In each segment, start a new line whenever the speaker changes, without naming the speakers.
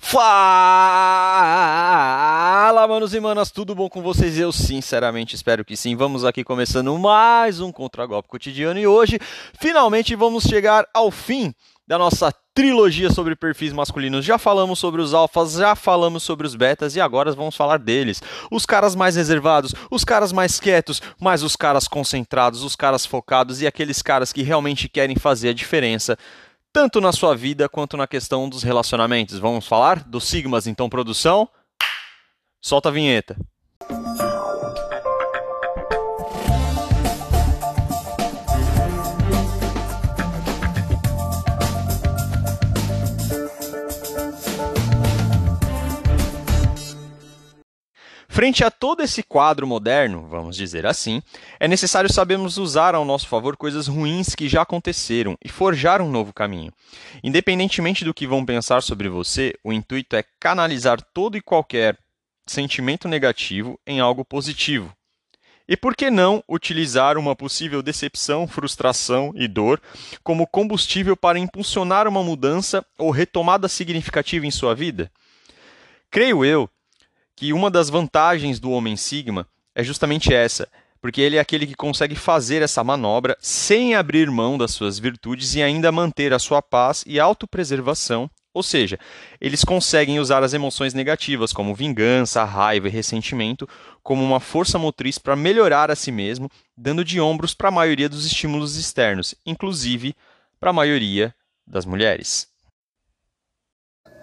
Fala, manos e manas, tudo bom com vocês? Eu sinceramente espero que sim. Vamos aqui começando mais um Contragolpe Cotidiano e hoje finalmente vamos chegar ao fim da nossa trilogia sobre perfis masculinos. Já falamos sobre os alfas, já falamos sobre os betas e agora vamos falar deles. Os caras mais reservados, os caras mais quietos, mas os caras concentrados, os caras focados e aqueles caras que realmente querem fazer a diferença tanto na sua vida quanto na questão dos relacionamentos. Vamos falar dos Sigmas, então, produção? Solta a vinheta. Frente a todo esse quadro moderno, vamos dizer assim, é necessário sabermos usar ao nosso favor coisas ruins que já aconteceram e forjar um novo caminho. Independentemente do que vão pensar sobre você, o intuito é canalizar todo e qualquer sentimento negativo em algo positivo. E por que não utilizar uma possível decepção, frustração e dor como combustível para impulsionar uma mudança ou retomada significativa em sua vida? Creio eu que uma das vantagens do Homem Sigma é justamente essa, porque ele é aquele que consegue fazer essa manobra sem abrir mão das suas virtudes e ainda manter a sua paz e autopreservação. Ou seja, eles conseguem usar as emoções negativas, como vingança, raiva e ressentimento, como uma força motriz para melhorar a si mesmo, dando de ombros para a maioria dos estímulos externos, inclusive para a maioria das mulheres.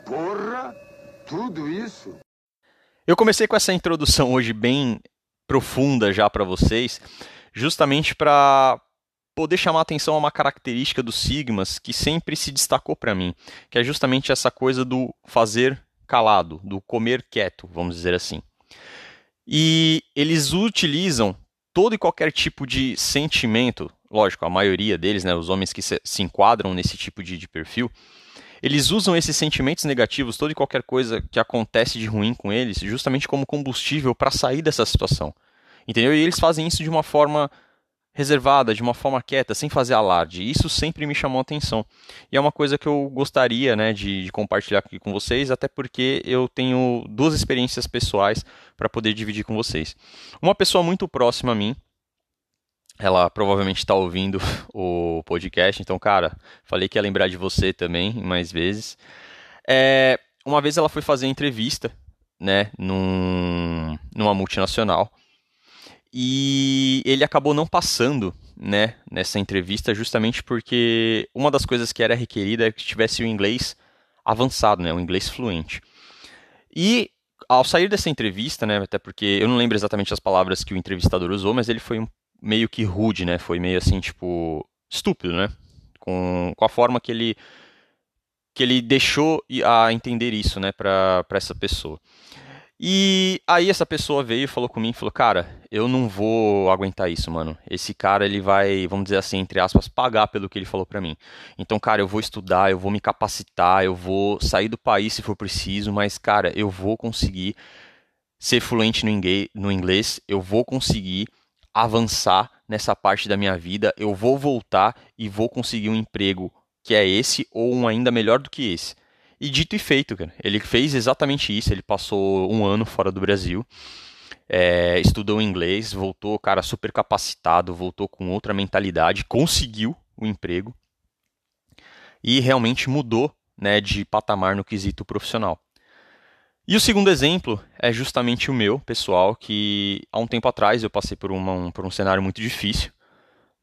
Porra! Tudo isso?
Eu comecei com essa introdução hoje bem profunda já para vocês, justamente para poder chamar atenção a uma característica dos sigmas que sempre se destacou para mim, que é justamente essa coisa do fazer calado, do comer quieto, vamos dizer assim. E eles utilizam todo e qualquer tipo de sentimento, lógico, a maioria deles, né, os homens que se, enquadram nesse tipo de, de perfil, eles usam esses sentimentos negativos, toda e qualquer coisa que acontece de ruim com eles, justamente como combustível para sair dessa situação. Entendeu? E eles fazem isso de uma forma reservada, de uma forma quieta, sem fazer alarde. Isso sempre me chamou a atenção. E é uma coisa que eu gostaria né, de, de compartilhar aqui com vocês, até porque eu tenho duas experiências pessoais para poder dividir com vocês. Uma pessoa muito próxima a mim, ela provavelmente está ouvindo o podcast, então, cara, falei que ia lembrar de você também, mais vezes. É, uma vez ela foi fazer entrevista, né, num, numa multinacional, e ele acabou não passando, né, nessa entrevista, justamente porque uma das coisas que era requerida é que tivesse o inglês avançado, né, o inglês fluente. E ao sair dessa entrevista, né, até porque eu não lembro exatamente as palavras que o entrevistador usou, mas ele foi um meio que rude, né? Foi meio assim, tipo, estúpido, né? Com, com a forma que ele que ele deixou a entender isso, né, para essa pessoa. E aí essa pessoa veio falou comigo, falou, cara, eu não vou aguentar isso, mano. Esse cara, ele vai, vamos dizer assim, entre aspas, pagar pelo que ele falou para mim. Então, cara, eu vou estudar, eu vou me capacitar, eu vou sair do país se for preciso, mas, cara, eu vou conseguir ser fluente no inglês, eu vou conseguir avançar nessa parte da minha vida, eu vou voltar e vou conseguir um emprego que é esse ou um ainda melhor do que esse. E dito e feito, cara. Ele fez exatamente isso. Ele passou um ano fora do Brasil, é, estudou inglês, voltou, cara, super capacitado, voltou com outra mentalidade, conseguiu o emprego e realmente mudou né, de patamar no quesito profissional. E o segundo exemplo é justamente o meu, pessoal, que há um tempo atrás eu passei por, uma, um, por um cenário muito difícil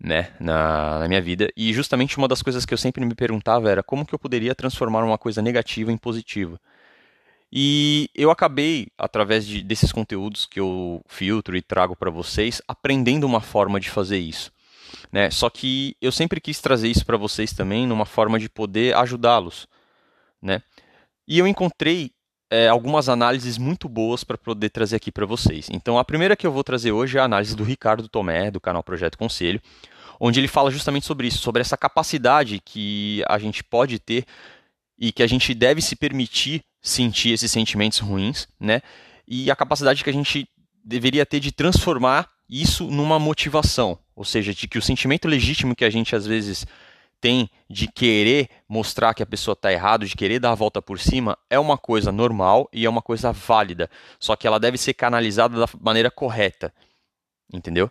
né, na, na, minha vida. E justamente uma das coisas que eu sempre me perguntava era como que eu poderia transformar uma coisa negativa em positiva. E eu acabei, através de, desses conteúdos que eu filtro e trago para vocês, aprendendo uma forma de fazer isso. Né? Só que eu sempre quis trazer isso para vocês também numa forma de poder ajudá-los. Né? E eu encontrei é, algumas análises muito boas para poder trazer aqui para vocês. Então, a primeira que eu vou trazer hoje é a análise do Ricardo Tomé, do canal Projeto Conselho, onde ele fala justamente sobre isso, sobre essa capacidade que a gente pode ter e que a gente deve se permitir sentir esses sentimentos ruins, né? E a capacidade que a gente deveria ter de transformar isso numa motivação, ou seja, de que o sentimento legítimo que a gente às vezes tem de querer mostrar que a pessoa está errada, de querer dar a volta por cima, é uma coisa normal e é uma coisa válida. Só que ela deve ser canalizada da maneira correta. Entendeu?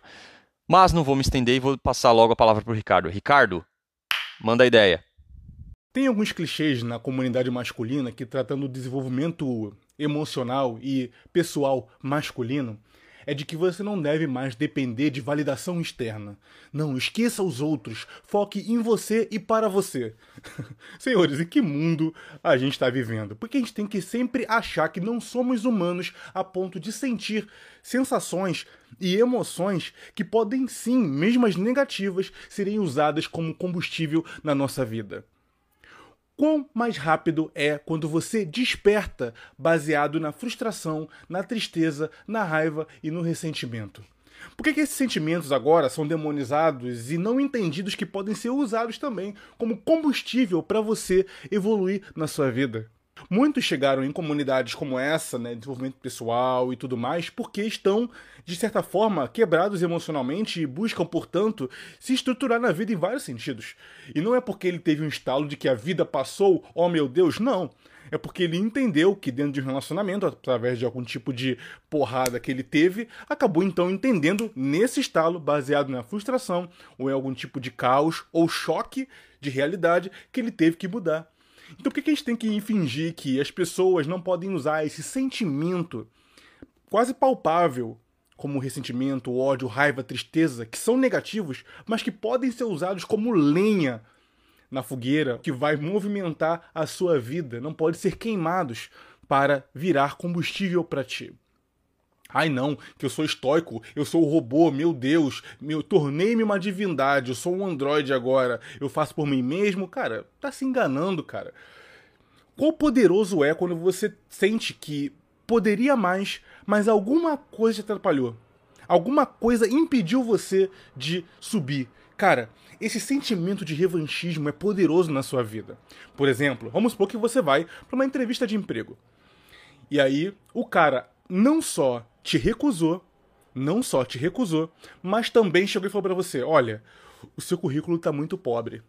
Mas não vou me estender e vou passar logo a palavra para o Ricardo. Ricardo, manda a ideia.
Tem alguns clichês na comunidade masculina que, tratando do desenvolvimento emocional e pessoal masculino, é de que você não deve mais depender de validação externa. Não, esqueça os outros, foque em você e para você. Senhores, em que mundo a gente está vivendo? Porque a gente tem que sempre achar que não somos humanos a ponto de sentir sensações e emoções que podem sim, mesmo as negativas, serem usadas como combustível na nossa vida. Quão mais rápido é quando você desperta baseado na frustração, na tristeza, na raiva e no ressentimento? Por que, que, esses sentimentos agora são demonizados e não entendidos que podem ser usados também como combustível para você evoluir na sua vida? Muitos chegaram em comunidades como essa, né, desenvolvimento pessoal e tudo mais, porque estão, de certa forma, quebrados emocionalmente e buscam, portanto, se estruturar na vida em vários sentidos. E não é porque ele teve um estalo de que a vida passou, oh meu Deus, não. É porque ele entendeu que dentro de um relacionamento, através de algum tipo de porrada que ele teve, acabou então entendendo nesse estalo, baseado na frustração, ou em algum tipo de caos ou choque de realidade, que ele teve que mudar. Então por que a gente tem que fingir que as pessoas não podem usar esse sentimento quase palpável, como ressentimento, ódio, raiva, tristeza, que são negativos, mas que podem ser usados como lenha na fogueira que vai movimentar a sua vida, não podem ser queimados para virar combustível para ti. Ai não, que eu sou estoico, eu sou robô, meu Deus, meu tornei-me uma divindade, eu sou um androide agora, eu faço por mim mesmo. Cara, tá se enganando, cara. Quão poderoso é quando você sente que poderia mais, mas alguma coisa te atrapalhou. Alguma coisa impediu você de subir. Cara, esse sentimento de revanchismo é poderoso na sua vida. Por exemplo, vamos supor que você vai para uma entrevista de emprego. E aí, o cara não só te recusou, não só te recusou, mas também chegou e falou para você: olha, o seu currículo está muito pobre.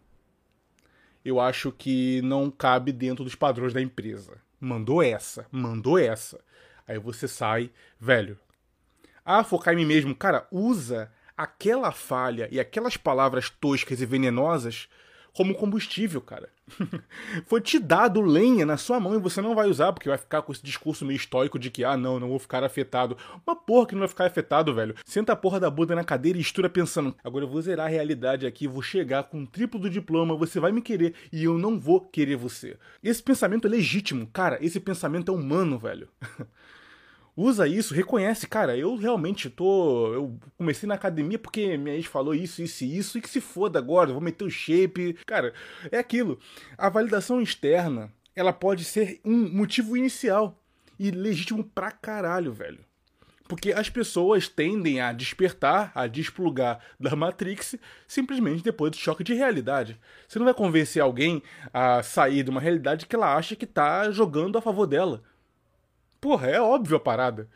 Eu acho que não cabe dentro dos padrões da empresa. Mandou essa, mandou essa. Aí você sai, velho. Ah, focar em mim mesmo. Cara, usa aquela falha e aquelas palavras toscas e venenosas como combustível, cara. Foi te dado lenha na sua mão e você não vai usar, porque vai ficar com esse discurso meio estoico de que, ah, não, não vou ficar afetado. Uma porra que não vai ficar afetado, velho. Senta a porra da Buda na cadeira e estura pensando, agora eu vou zerar a realidade aqui, vou chegar com um triplo do diploma, você vai me querer e eu não vou querer você. Esse pensamento é legítimo, cara, esse pensamento é humano, velho. usa isso, reconhece, cara, eu realmente tô. Eu comecei na academia porque minha ex falou isso, isso e isso, e que se foda agora, vou meter o shape. Cara, é aquilo. A validação externa, ela pode ser um motivo inicial e legítimo pra caralho, velho. Porque as pessoas tendem a despertar, a desplugar da Matrix simplesmente depois do choque de realidade. Você não vai convencer alguém a sair de uma realidade que ela acha que tá jogando a favor dela. Porra, é óbvio a parada.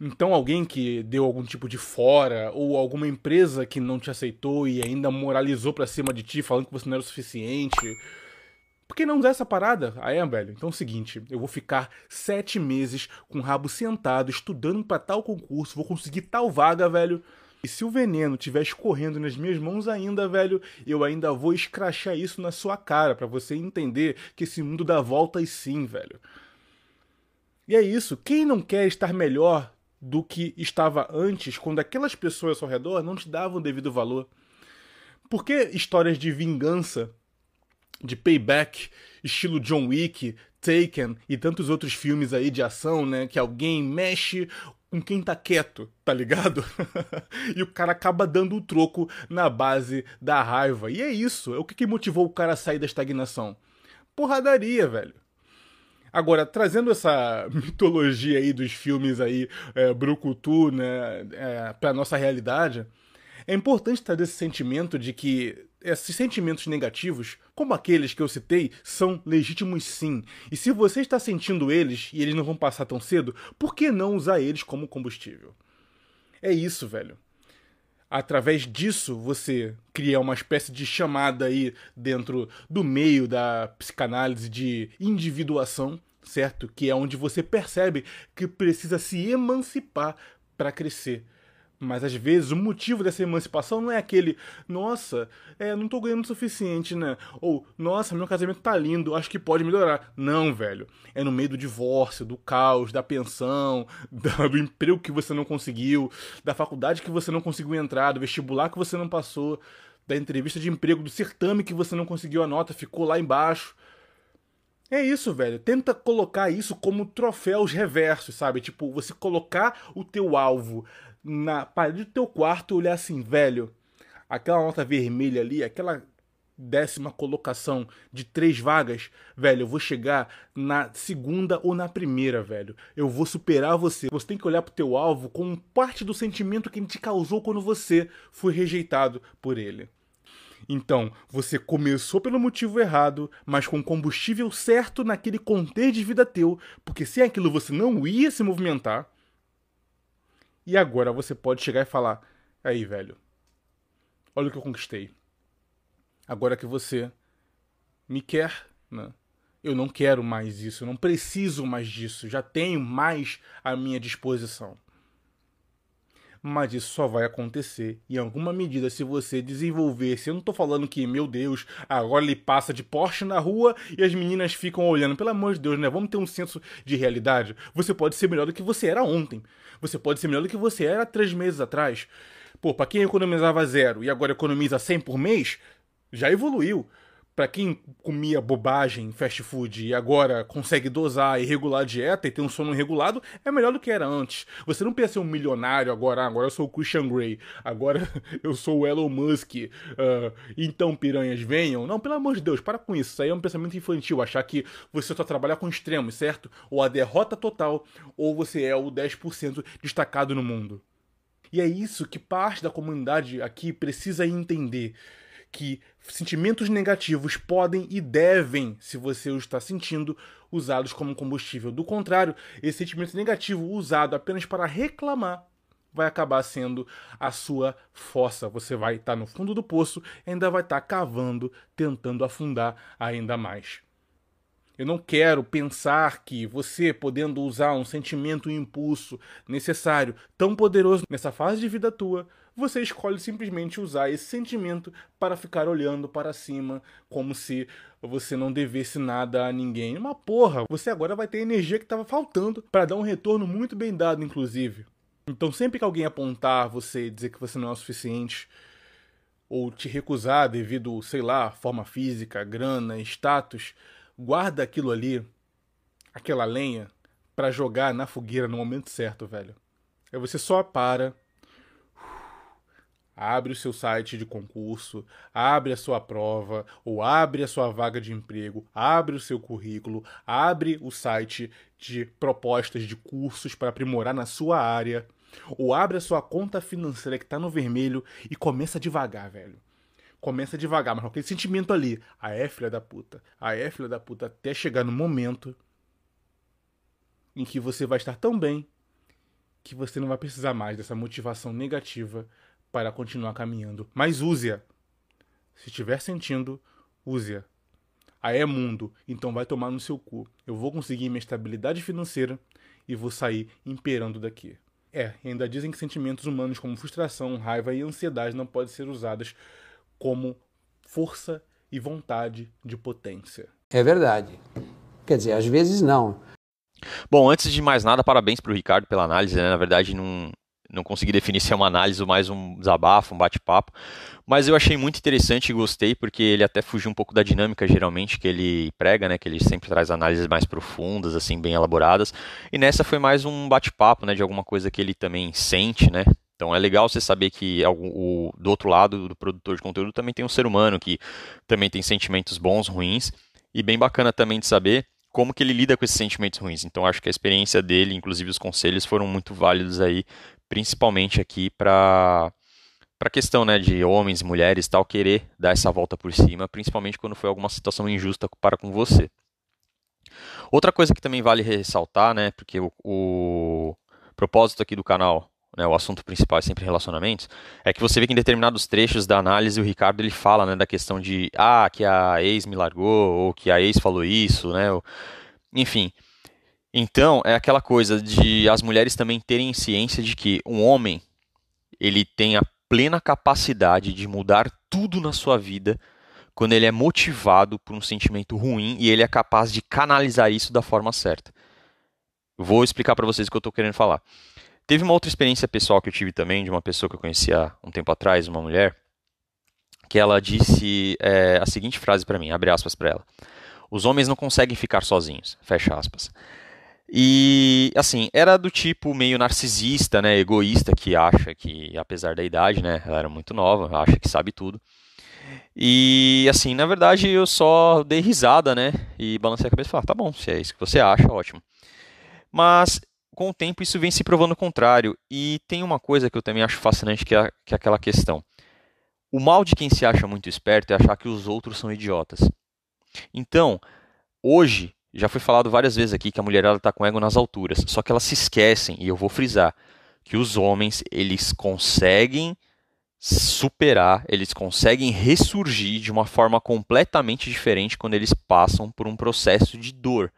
Então alguém que deu algum tipo de fora, ou alguma empresa que não te aceitou e ainda moralizou pra cima de ti, falando que você não era o suficiente. Por que não usar essa parada? Ah, é, velho? Então é o seguinte, eu vou ficar sete meses com o rabo sentado, estudando para tal concurso, vou conseguir tal vaga, velho. E se o veneno estiver escorrendo nas minhas mãos ainda, velho, eu ainda vou escrachar isso na sua cara, para você entender que esse mundo dá voltas sim, velho. E é isso. Quem não quer estar melhor do que estava antes, quando aquelas pessoas ao redor não te davam o devido valor? Por que histórias de vingança, de payback, estilo John Wick, Taken e tantos outros filmes aí de ação, né? Que alguém mexe com quem tá quieto, tá ligado? e o cara acaba dando o troco na base da raiva. E é isso. É o que motivou o cara a sair da estagnação? Porradaria, velho. Agora, trazendo essa mitologia aí dos filmes aí, é, Brucutu, né, é, pra nossa realidade, é importante trazer esse sentimento de que esses sentimentos negativos, como aqueles que eu citei, são legítimos sim. E se você está sentindo eles e eles não vão passar tão cedo, por que não usar eles como combustível? É isso, velho. Através disso você cria uma espécie de chamada aí dentro do meio da psicanálise de individuação, certo? Que é onde você percebe que precisa se emancipar para crescer. Mas às vezes o motivo dessa emancipação não é aquele, nossa, é, não tô ganhando o suficiente, né? Ou, nossa, meu casamento tá lindo, acho que pode melhorar. Não, velho. É no meio do divórcio, do caos, da pensão, do emprego que você não conseguiu, da faculdade que você não conseguiu entrar, do vestibular que você não passou, da entrevista de emprego, do certame que você não conseguiu a nota, ficou lá embaixo. É isso, velho. Tenta colocar isso como troféus reversos, sabe? Tipo, você colocar o teu alvo na parede do teu quarto olhar assim, velho, aquela nota vermelha ali, aquela décima colocação de três vagas, velho, eu vou chegar na segunda ou na primeira, velho. Eu vou superar você. Você tem que olhar pro teu alvo com parte do sentimento que ele te causou quando você foi rejeitado por ele. Então, você começou pelo motivo errado, mas com combustível certo naquele contexto de vida teu, porque sem aquilo você não ia se movimentar. E agora você pode chegar e falar: aí, velho, olha o que eu conquistei. Agora que você me quer, né? Eu não quero mais isso, eu não preciso mais disso, já tenho mais à minha disposição. Mas isso só vai acontecer em alguma medida se você desenvolver. Se eu não tô falando que, meu Deus, agora ele passa de Porsche na rua e as meninas ficam olhando. Pelo amor de Deus, né? Vamos ter um senso de realidade. Você pode ser melhor do que você era ontem. Você pode ser melhor do que você era três meses atrás. Pô, pra quem economizava zero e agora economiza 100 por mês, já evoluiu. Para quem comia bobagem, fast food e agora consegue dosar e regular a dieta e ter um sono regulado, é melhor do que era antes. Você não pensa ser um milionário agora, ah, agora eu sou o Christian Grey, agora eu sou o Elon Musk, uh, então piranhas venham. Não, pelo amor de Deus, para com isso. Isso aí é um pensamento infantil, achar que você só trabalha com extremos, certo? Ou a derrota total, ou você é o 10% destacado no mundo. E é isso que parte da comunidade aqui precisa entender que sentimentos negativos podem e devem, se você os está sentindo, usados como combustível. Do contrário, esse sentimento negativo usado apenas para reclamar vai acabar sendo a sua força. Você vai estar no fundo do poço e ainda vai estar cavando, tentando afundar ainda mais. Eu não quero pensar que você, podendo usar um sentimento e um impulso necessário, tão poderoso nessa fase de vida tua, você escolhe simplesmente usar esse sentimento para ficar olhando para cima como se você não devesse nada a ninguém. Uma porra, você agora vai ter a energia que estava faltando para dar um retorno muito bem dado, inclusive. Então, sempre que alguém apontar você e dizer que você não é o suficiente, ou te recusar devido, sei lá, forma física, grana, status, guarda aquilo ali, aquela lenha, para jogar na fogueira no momento certo, velho. Aí você só para, abre o seu site de concurso, abre a sua prova, ou abre a sua vaga de emprego, abre o seu currículo, abre o site de propostas de cursos para aprimorar na sua área, ou abre a sua conta financeira que está no vermelho e começa devagar, velho. Começa devagar, mas com aquele sentimento ali. A é filha da puta. A é filha da puta até chegar no momento em que você vai estar tão bem que você não vai precisar mais dessa motivação negativa para continuar caminhando. Mas use-a. Se estiver sentindo, use-a. Aí é mundo, então vai tomar no seu cu. Eu vou conseguir minha estabilidade financeira e vou sair imperando daqui. É, ainda dizem que sentimentos humanos como frustração, raiva e ansiedade não podem ser usados como força e vontade de potência.
É verdade. Quer dizer, às vezes não.
Bom, antes de mais nada, parabéns para o Ricardo pela análise. Né? Na verdade, não, não consegui definir se é uma análise ou mais um desabafo, um bate-papo, mas eu achei muito interessante e gostei, porque ele até fugiu um pouco da dinâmica, geralmente, que ele prega, né, que ele sempre traz análises mais profundas, assim, bem elaboradas, e nessa foi mais um bate-papo, né, de alguma coisa que ele também sente, né, então é legal você saber que o, do outro lado do produtor de conteúdo também tem um ser humano que também tem sentimentos bons, ruins, e bem bacana também de saber como que ele lida com esses sentimentos ruins. Então acho que a experiência dele, inclusive os conselhos, foram muito válidos aí principalmente aqui para para a questão né, de homens mulheres tal querer dar essa volta por cima, principalmente quando foi alguma situação injusta para com você. Outra coisa que também vale ressaltar, né, porque o, o propósito aqui do canal né, o assunto principal é sempre relacionamentos, é que você vê que em determinados trechos da análise o Ricardo ele fala né, da questão de ah, que a ex me largou, ou que a ex falou isso, né? Ou, enfim. Então, é aquela coisa de as mulheres também terem ciência de que um homem ele tem a plena capacidade de mudar tudo na sua vida quando ele é motivado por um sentimento ruim e ele é capaz de canalizar isso da forma certa. Vou explicar para vocês o que eu estou querendo falar. Teve uma outra experiência pessoal que eu tive também, de uma pessoa que eu conhecia um tempo atrás, uma mulher, que ela disse é, a seguinte frase para mim, abre aspas para ela. Os homens não conseguem ficar sozinhos, fecha aspas. E, assim, era do tipo meio narcisista, né, egoísta, que acha que, apesar da idade, né, ela era muito nova, acha que sabe tudo. E, assim, na verdade, eu só dei risada, né, e balancei a cabeça e falei, ah, tá bom, se é isso que você acha, ótimo. Mas, com o tempo, isso vem se provando o contrário. E tem uma coisa que eu também acho fascinante, que é, que é aquela questão. O mal de quem se acha muito esperto é achar que os outros são idiotas. Então, hoje, já foi falado várias vezes aqui que a mulherada está com ego nas alturas, só que elas se esquecem, e eu vou frisar, que os homens, eles conseguem superar, eles conseguem ressurgir de uma forma completamente diferente quando eles passam por um processo de dor.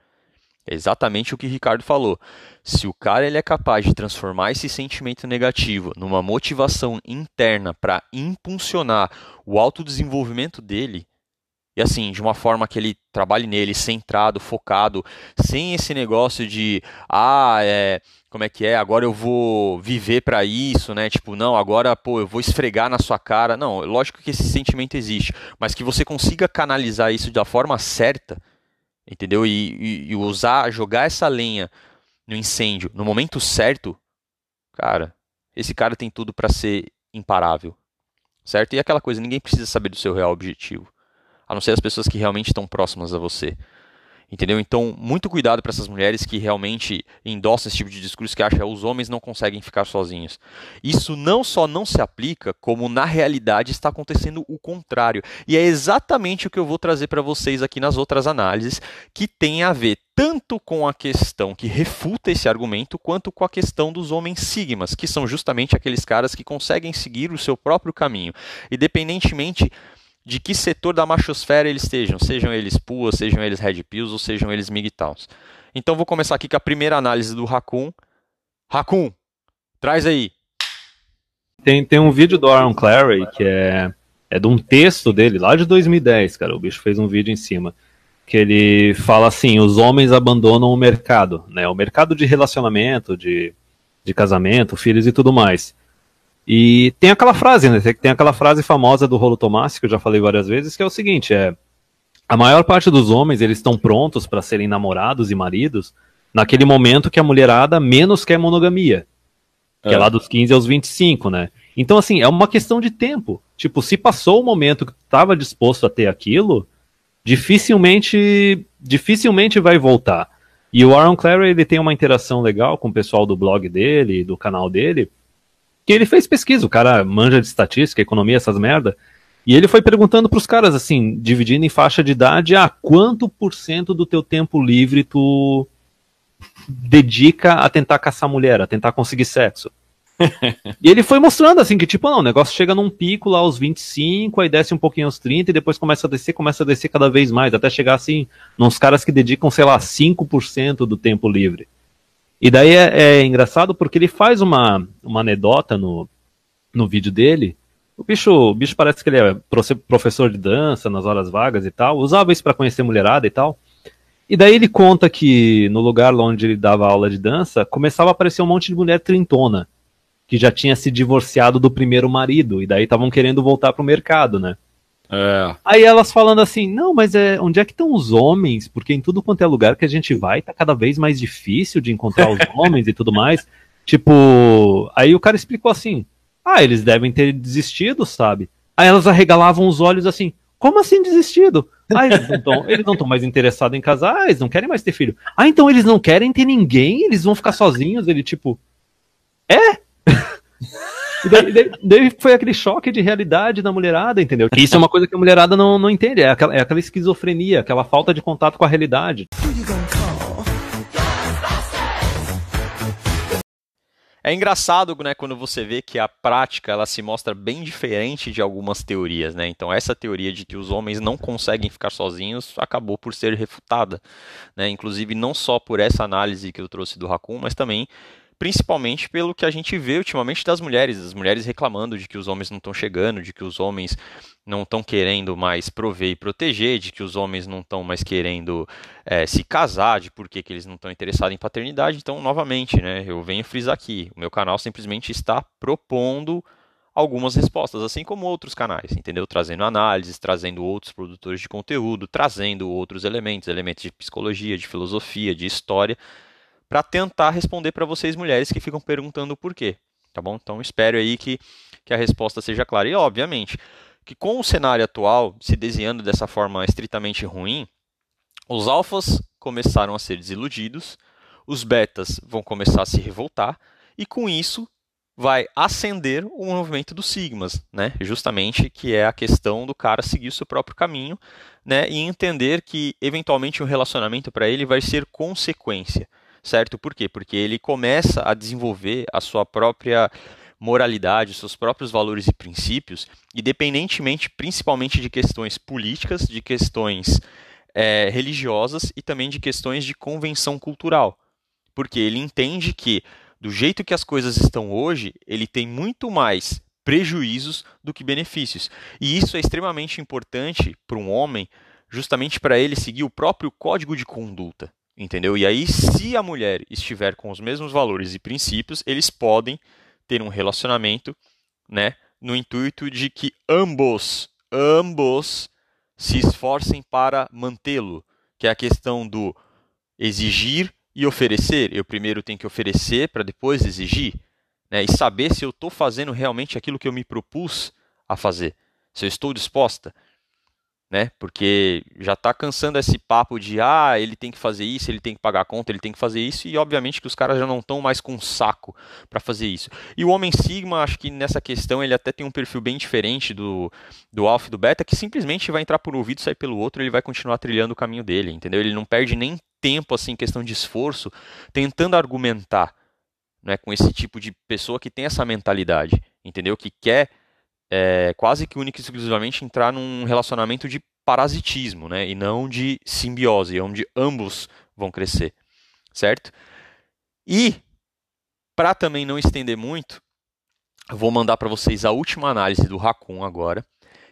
É exatamente o que Ricardo falou. Se o cara ele é capaz de transformar esse sentimento negativo numa motivação interna para impulsionar o autodesenvolvimento dele, e assim, de uma forma que ele trabalhe nele, centrado, focado, sem esse negócio de, ah, é, como é que é, agora eu vou viver para isso, né? Tipo, não, agora, pô, eu vou esfregar na sua cara. Não, lógico que esse sentimento existe, mas que você consiga canalizar isso da forma certa, entendeu? E, e, usar, jogar essa lenha no incêndio no momento certo, cara, esse cara tem tudo para ser imparável, certo? E aquela coisa, ninguém precisa saber do seu real objetivo a não ser as pessoas que realmente estão próximas a você. Entendeu? Então, muito cuidado para essas mulheres que realmente endossam esse tipo de discurso que acham que os homens não conseguem ficar sozinhos. Isso não só não se aplica, como na realidade está acontecendo o contrário. E é exatamente o que eu vou trazer para vocês aqui nas outras análises, que tem a ver tanto com a questão que refuta esse argumento, quanto com a questão dos homens sigmas, que são justamente aqueles caras que conseguem seguir o seu próprio caminho, independentemente de que setor da machosfera eles estejam, sejam eles PUA, sejam eles Red Pills ou sejam eles MGTOWs. Então vou começar aqui com a primeira análise do Raccoon. Raccoon, traz aí.
Tem, tem um vídeo do Aaron Clary que é, é de um texto dele lá de 2010, cara. O bicho fez um vídeo em cima. Que ele fala assim: os homens abandonam o mercado, né? O mercado de relacionamento, de, de casamento, filhos e tudo mais. E tem aquela frase, né? Tem aquela frase famosa do Rolo Tomás, que eu já falei várias vezes, que é o seguinte: é a maior parte dos homens eles estão prontos para serem namorados e maridos naquele momento que a mulherada menos quer monogamia. Que é. é lá dos 15 aos 25, né? Então, assim, é uma questão de tempo. Tipo, se passou o momento que estava disposto a ter aquilo, dificilmente dificilmente vai voltar. E o Aaron Clary, ele tem uma interação legal com o pessoal do blog dele, do canal dele, que ele fez pesquisa, o cara manja de estatística, economia, essas merda. E ele foi perguntando para os caras, assim, dividindo em faixa de idade, ah, quanto por cento do teu tempo livre tu dedica a tentar caçar mulher, a tentar conseguir sexo? e ele foi mostrando, assim, que tipo, não, o negócio chega num pico lá aos 25, aí desce um pouquinho aos 30 e depois começa a descer, começa a descer cada vez mais, até chegar, assim, nos caras que dedicam, sei lá, 5% do tempo livre. E daí é, é, engraçado porque ele faz uma, uma anedota no, no vídeo dele. O bicho, o bicho parece que ele é professor de dança nas horas vagas e tal, usava isso para conhecer mulherada e tal. E daí ele conta que no lugar onde ele dava aula de dança, começava a aparecer um monte de mulher trintona, que já tinha se divorciado do primeiro marido, e daí estavam querendo voltar pro mercado, né? É. Aí elas falando assim, não, mas é, onde é que estão os homens? Porque em tudo quanto é lugar que a gente vai, tá cada vez mais difícil de encontrar os homens e tudo mais. Tipo, aí o cara explicou assim, ah, eles devem ter desistido, sabe? Aí elas arregalavam os olhos assim, como assim desistido? Ah, eles não estão mais interessados em casar, ah, eles não querem mais ter filho. Ah, então eles não querem ter ninguém, eles vão ficar sozinhos, ele tipo, é? E daí, daí, daí, foi aquele choque de realidade da mulherada, entendeu? Que isso é uma coisa que a mulherada não, não entende, é aquela, é aquela esquizofrenia, aquela falta de contato com a realidade.
É engraçado, né, quando você vê que a prática ela se mostra bem diferente de algumas teorias, né? Então essa teoria de que os homens não conseguem ficar sozinhos acabou por ser refutada, né? Inclusive não só por essa análise que eu trouxe do Raccoon, mas também principalmente pelo que a gente vê ultimamente das mulheres, as mulheres reclamando de que os homens não estão chegando, de que os homens não estão querendo mais prover e proteger, de que os homens não estão mais querendo é, se casar, de por que, eles não estão interessados em paternidade. Então, novamente, né, eu venho frisar aqui, o meu canal simplesmente está propondo algumas respostas, assim como outros canais, entendeu? Trazendo análises, trazendo outros produtores de conteúdo, trazendo outros elementos, elementos de psicologia, de filosofia, de história, para tentar responder para vocês mulheres que ficam perguntando por quê, tá bom? Então espero aí que, que a resposta seja clara. E obviamente que com o cenário atual se desenhando dessa forma estritamente ruim, os alfas começaram a ser desiludidos, os betas vão começar a se revoltar e com isso vai acender o movimento dos sigmas, né? Justamente que é a questão do cara seguir o seu próprio caminho, né? E entender que eventualmente um relacionamento para ele vai ser consequência certo? Por quê? Porque ele começa a desenvolver a sua própria moralidade, seus próprios valores e princípios, independentemente, principalmente de questões políticas, de questões é, religiosas e também de questões de convenção cultural. Porque ele entende que, do jeito que as coisas estão hoje, ele tem muito mais prejuízos do que benefícios. E isso é extremamente importante para um homem, justamente para ele seguir o próprio código de conduta. Entendeu? E aí, se a mulher estiver com os mesmos valores e princípios, eles podem ter um relacionamento, né, no intuito de que ambos, ambos se esforcem para mantê-lo, que é a questão do exigir e oferecer. Eu primeiro tenho que oferecer para depois exigir, né, e saber se eu estou fazendo realmente aquilo que eu me propus a fazer, se eu estou disposta né? Porque já está cansando esse papo de ah, ele tem que fazer isso, ele tem que pagar a conta, ele tem que fazer isso, e obviamente que os caras já não estão mais com saco para fazer isso. E o Homem Sigma, acho que nessa questão ele até tem um perfil bem diferente do, do Alpha e do Beta, que simplesmente vai entrar por um ouvido, sair pelo outro, ele vai continuar trilhando o caminho dele, entendeu? Ele não perde nem tempo, assim, questão de esforço, tentando argumentar né, com esse tipo de pessoa que tem essa mentalidade, entendeu? Que quer é, quase que única e exclusivamente entrar num relacionamento de parasitismo, né? E não de simbiose, onde ambos vão crescer, certo? E para também não estender muito, vou mandar para vocês a última análise do Raccoon agora,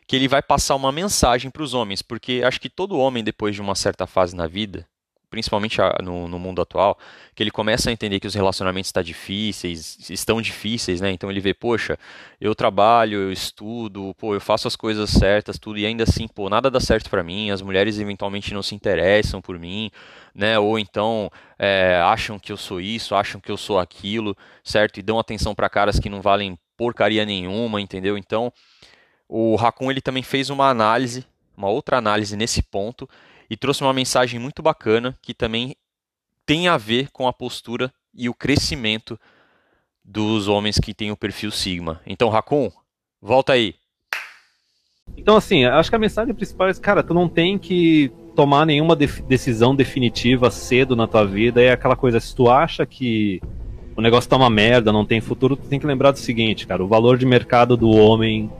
que ele vai passar uma mensagem para os homens, porque acho que todo homem depois de uma certa fase na vida, principalmente no, no, mundo atual, que ele começa a entender que os relacionamentos tá difíceis, estão difíceis, né? Então ele vê, poxa, eu trabalho, eu estudo, pô, eu faço as coisas certas, tudo, e ainda assim, pô, nada dá certo para mim, as mulheres eventualmente não se interessam por mim, né? Ou então é, acham que eu sou isso, acham que eu sou aquilo, certo? E dão atenção para caras que não valem porcaria nenhuma, entendeu? Então, o Raccoon ele também fez uma análise, uma outra análise nesse ponto, e trouxe uma mensagem muito bacana que também tem a ver com a postura e o crescimento dos homens que têm o perfil Sigma. Então, Raccoon, volta aí.
Então, assim, acho que a mensagem principal é, cara, tu não tem que tomar nenhuma de decisão definitiva cedo na tua vida. É aquela coisa, se tu acha que o negócio tá uma merda, não tem futuro, tu tem que lembrar do seguinte, cara, o valor de mercado do homem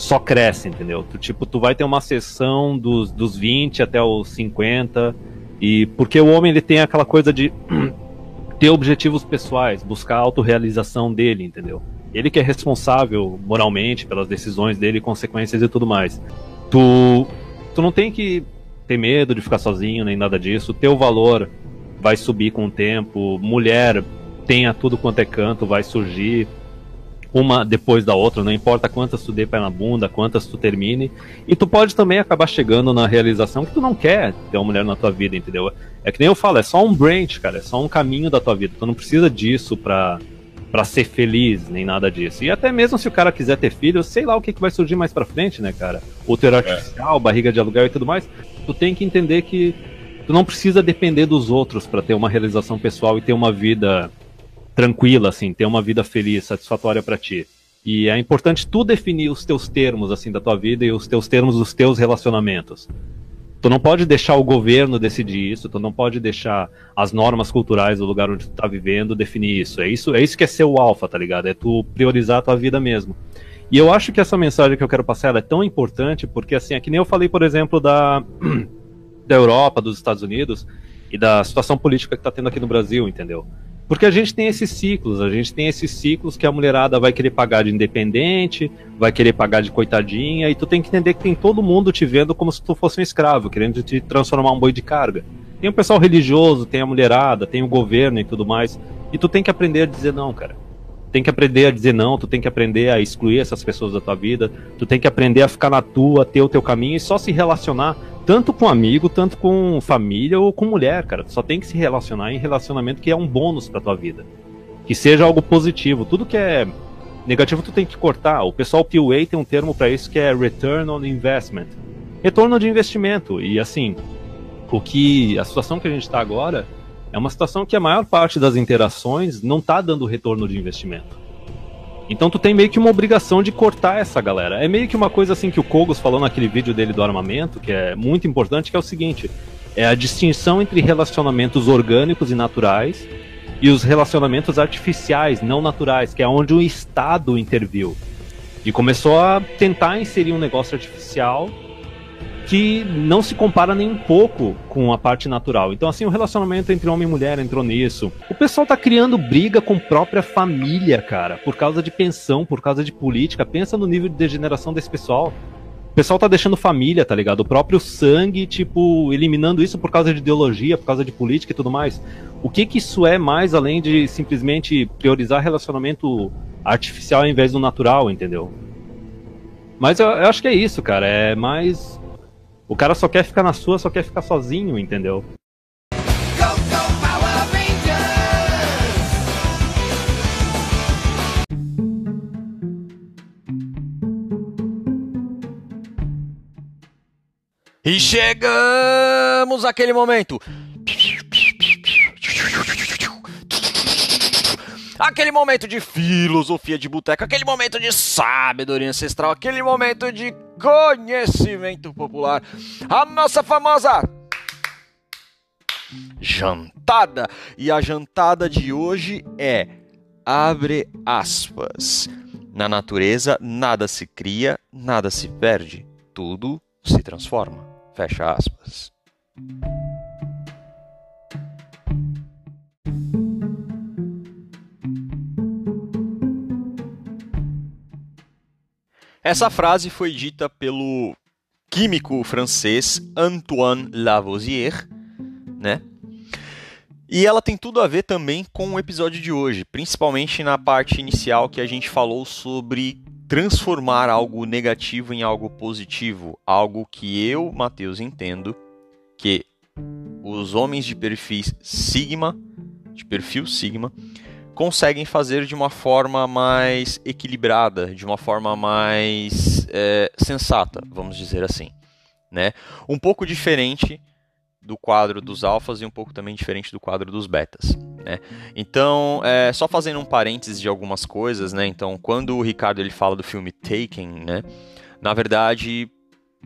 só cresce, entendeu? Tu, tipo, tu vai ter uma sessão dos, dos 20 até os 50, e porque o homem ele tem aquela coisa de ter objetivos pessoais, buscar a autorrealização dele, entendeu? Ele que é responsável moralmente pelas decisões dele, consequências e tudo mais. Tu, tu não tem que ter medo de ficar sozinho nem nada disso. Teu valor vai subir com o tempo. Mulher tenha tudo quanto é canto, vai surgir uma depois da outra, não importa quantas tu dê pé na bunda, quantas tu termine. E tu pode também acabar chegando na realização que tu não quer ter uma mulher na tua vida, entendeu? É que nem eu falo, é só um branch, cara, é só um caminho da tua vida. Tu não precisa disso pra, pra ser feliz, nem nada disso. E até mesmo se o cara quiser ter filho, sei lá o que, que vai surgir mais pra frente, né, cara? Útero artificial, é. barriga de aluguel e tudo mais. Tu tem que entender que tu não precisa depender dos outros para ter uma realização pessoal e ter uma vida tranquila, assim, ter uma vida feliz, satisfatória para ti. E é importante tu definir os teus termos, assim, da tua vida e os teus termos dos teus relacionamentos. Tu não pode deixar o governo decidir isso, tu não pode deixar as normas culturais do lugar onde tu tá vivendo definir isso. É isso, é isso que é ser o alfa, tá ligado? É tu priorizar a tua vida mesmo. E eu acho que essa mensagem que eu quero passar é tão importante porque assim, é que nem eu falei, por exemplo, da da Europa, dos Estados Unidos e da situação política que tá tendo aqui no Brasil, entendeu? Porque a gente tem esses ciclos, a gente tem esses ciclos que a mulherada vai querer pagar de independente, vai querer pagar de coitadinha, e tu tem que entender que tem todo mundo te vendo como se tu fosse um escravo, querendo te transformar um boi de carga. Tem o pessoal religioso, tem a mulherada, tem o governo e tudo mais, e tu tem que aprender a dizer não, cara. Tem que aprender a dizer não, tu tem que aprender a excluir essas pessoas da tua vida, tu tem que aprender a ficar na tua, ter o teu caminho e só se relacionar tanto com amigo, tanto com família ou com mulher, cara. Tu só tem que se relacionar em relacionamento que é um bônus pra tua vida. Que seja algo positivo. Tudo que é negativo tu tem que cortar. O pessoal PUA tem um termo para isso que é Return on Investment. Retorno de investimento. E assim, o que a situação que a gente está agora é uma situação que a maior parte das interações não está dando retorno de investimento. Então tu tem meio que uma obrigação de cortar essa galera. É meio que uma coisa assim que o Kogos falou naquele vídeo dele do armamento, que é muito importante, que é o seguinte: é a distinção entre relacionamentos orgânicos e naturais e os relacionamentos artificiais, não naturais, que é onde o Estado interviu. E começou a tentar inserir um negócio artificial que não se compara nem um pouco com a parte natural. Então, assim, o relacionamento entre homem e mulher entrou nisso. O pessoal tá criando briga com própria família, cara, por causa de pensão, por causa de política. Pensa no nível de degeneração desse pessoal. O pessoal tá deixando família, tá ligado? O próprio sangue, tipo, eliminando isso por causa de ideologia, por causa de política e tudo mais. O que que isso é mais além de simplesmente priorizar relacionamento artificial ao invés do natural, entendeu? Mas eu, eu acho que é isso, cara. É mais o cara só quer ficar na sua, só quer ficar sozinho, entendeu?
E chegamos àquele momento. Aquele momento de filosofia de boteco, aquele momento de sabedoria ancestral, aquele momento de conhecimento popular. A nossa famosa jantada. E a jantada de hoje é abre aspas. Na natureza nada se cria, nada se perde, tudo se transforma. Fecha aspas. Essa frase foi dita pelo químico francês Antoine Lavoisier, né? E ela tem tudo a ver também com o episódio de hoje, principalmente na parte inicial que a gente falou sobre transformar algo negativo em algo positivo, algo que eu, Matheus, entendo que os homens de perfis sigma, de perfil sigma, conseguem fazer de uma forma mais equilibrada, de uma forma mais é, sensata, vamos dizer assim. Né? Um pouco diferente do quadro dos alfas e um pouco também diferente do quadro dos betas. Né? Então, é, só fazendo um parênteses de algumas coisas, né? Então, quando o Ricardo ele fala do filme Taken, né? Na verdade,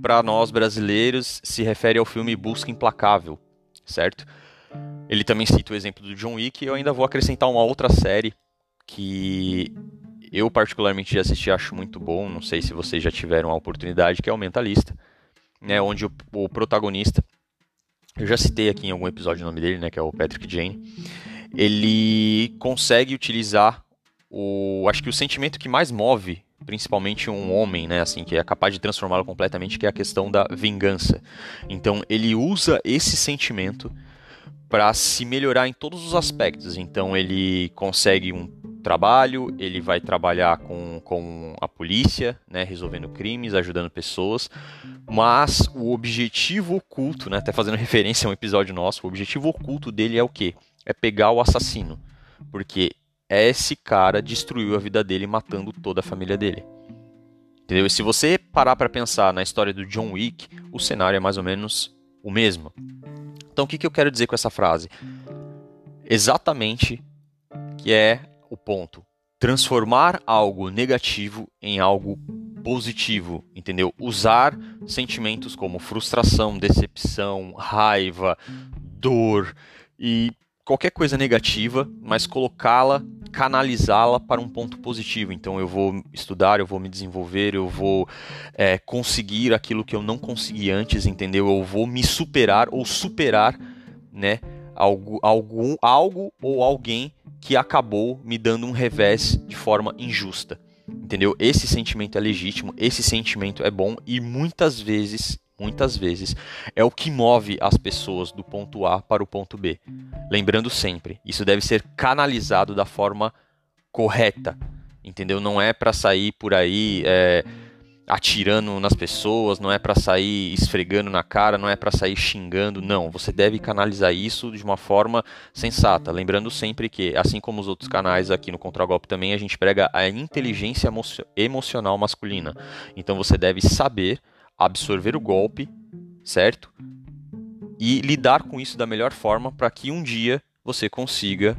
para nós brasileiros, se refere ao filme Busca Implacável, certo? Ele também cita o exemplo do John Wick e eu ainda vou acrescentar uma outra série que eu particularmente já assisti acho muito bom, não sei se vocês já tiveram a oportunidade, que é o Mentalista, né, onde o, o protagonista, eu já citei aqui em algum episódio o nome dele, né, que é o Patrick Jane, ele consegue utilizar o, acho que o sentimento que mais move principalmente um homem, né, assim, que é capaz de transformá-lo completamente, que é a questão da vingança. Então ele usa esse sentimento para se melhorar em todos os aspectos. Então ele consegue um trabalho, ele vai trabalhar com, com a polícia, né, resolvendo crimes, ajudando pessoas, mas o objetivo oculto, né, até fazendo referência a um episódio nosso, o objetivo oculto dele é o quê? É pegar o assassino, porque esse cara destruiu a vida dele matando toda a família dele. Entendeu? E se você parar para pensar na história do John Wick, o cenário é mais ou menos o mesmo. Então, o que, que eu quero dizer com essa frase? Exatamente que é o ponto. Transformar algo negativo em algo positivo, entendeu? Usar sentimentos como frustração, decepção, raiva, dor e qualquer coisa negativa, mas colocá-la, canalizá-la para um ponto positivo. Então eu vou estudar, eu vou me desenvolver, eu vou é, conseguir aquilo que eu não consegui antes, entendeu? Eu vou me superar ou superar, né? Algo, algum, algo ou alguém que acabou me dando um revés de forma injusta. Entendeu? Esse sentimento é legítimo, esse sentimento é bom e muitas vezes muitas vezes, é o que move as pessoas do ponto A para o ponto B. Lembrando sempre, isso deve ser canalizado da forma correta, entendeu? Não é para sair por aí é, atirando nas pessoas, não é para sair esfregando na cara, não é para sair xingando, não. Você deve canalizar isso de uma forma sensata. Lembrando sempre que, assim como os outros canais aqui no Contragolpe também, a gente prega a inteligência emocional masculina. Então você deve saber absorver o golpe, certo? E lidar com isso da melhor forma para que um dia você consiga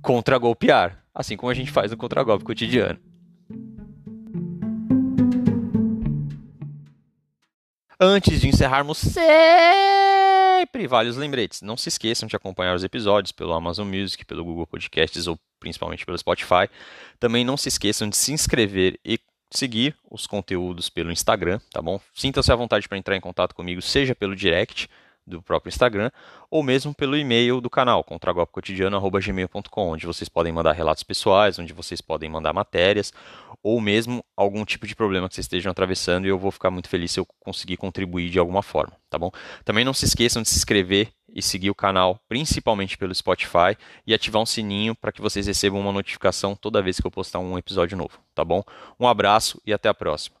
contragolpear, assim como a gente faz no contragolpe cotidiano. Antes de encerrarmos sempre vários lembretes. Não se esqueçam de acompanhar os episódios pelo Amazon Music, pelo Google Podcasts ou principalmente pelo Spotify. Também não se esqueçam de se inscrever e seguir os conteúdos pelo Instagram, tá bom? Sinta-se à vontade para entrar em contato comigo, seja pelo direct do próprio Instagram ou mesmo pelo e-mail do canal, contragolpecotidiano.gmail.com, onde vocês podem mandar relatos pessoais, onde vocês podem mandar matérias ou mesmo algum tipo de problema que vocês estejam atravessando e eu vou ficar muito feliz se eu conseguir contribuir de alguma forma, tá bom? Também não se esqueçam de se inscrever e seguir o canal, principalmente pelo Spotify, e ativar um sininho para que vocês recebam uma notificação toda vez que eu postar um episódio novo, tá bom? Um abraço e até a próxima.